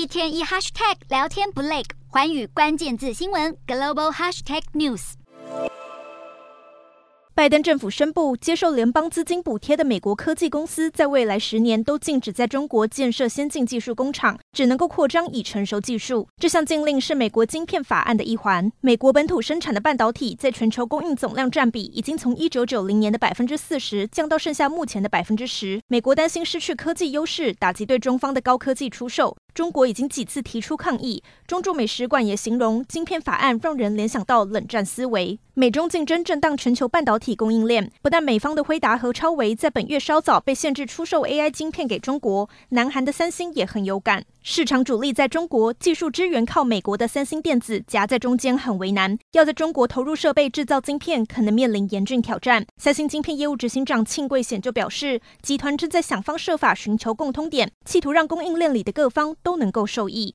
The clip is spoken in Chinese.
一天一 hashtag 聊天不累，环宇关键字新闻 global hashtag news。拜登政府宣布，接受联邦资金补贴的美国科技公司在未来十年都禁止在中国建设先进技术工厂，只能够扩张已成熟技术。这项禁令是美国晶片法案的一环。美国本土生产的半导体在全球供应总量占比已经从一九九零年的百分之四十降到剩下目前的百分之十。美国担心失去科技优势，打击对中方的高科技出售。中国已经几次提出抗议，中驻美使馆也形容晶片法案让人联想到冷战思维。美中竞争震荡全球半导体供应链，不但美方的辉达和超微在本月稍早被限制出售 AI 晶片给中国，南韩的三星也很有感。市场主力在中国，技术支援靠美国的三星电子夹在中间很为难，要在中国投入设备制造晶片，可能面临严峻挑战。三星晶片业务执行长庆贵显就表示，集团正在想方设法寻求共通点，企图让供应链里的各方都能够受益。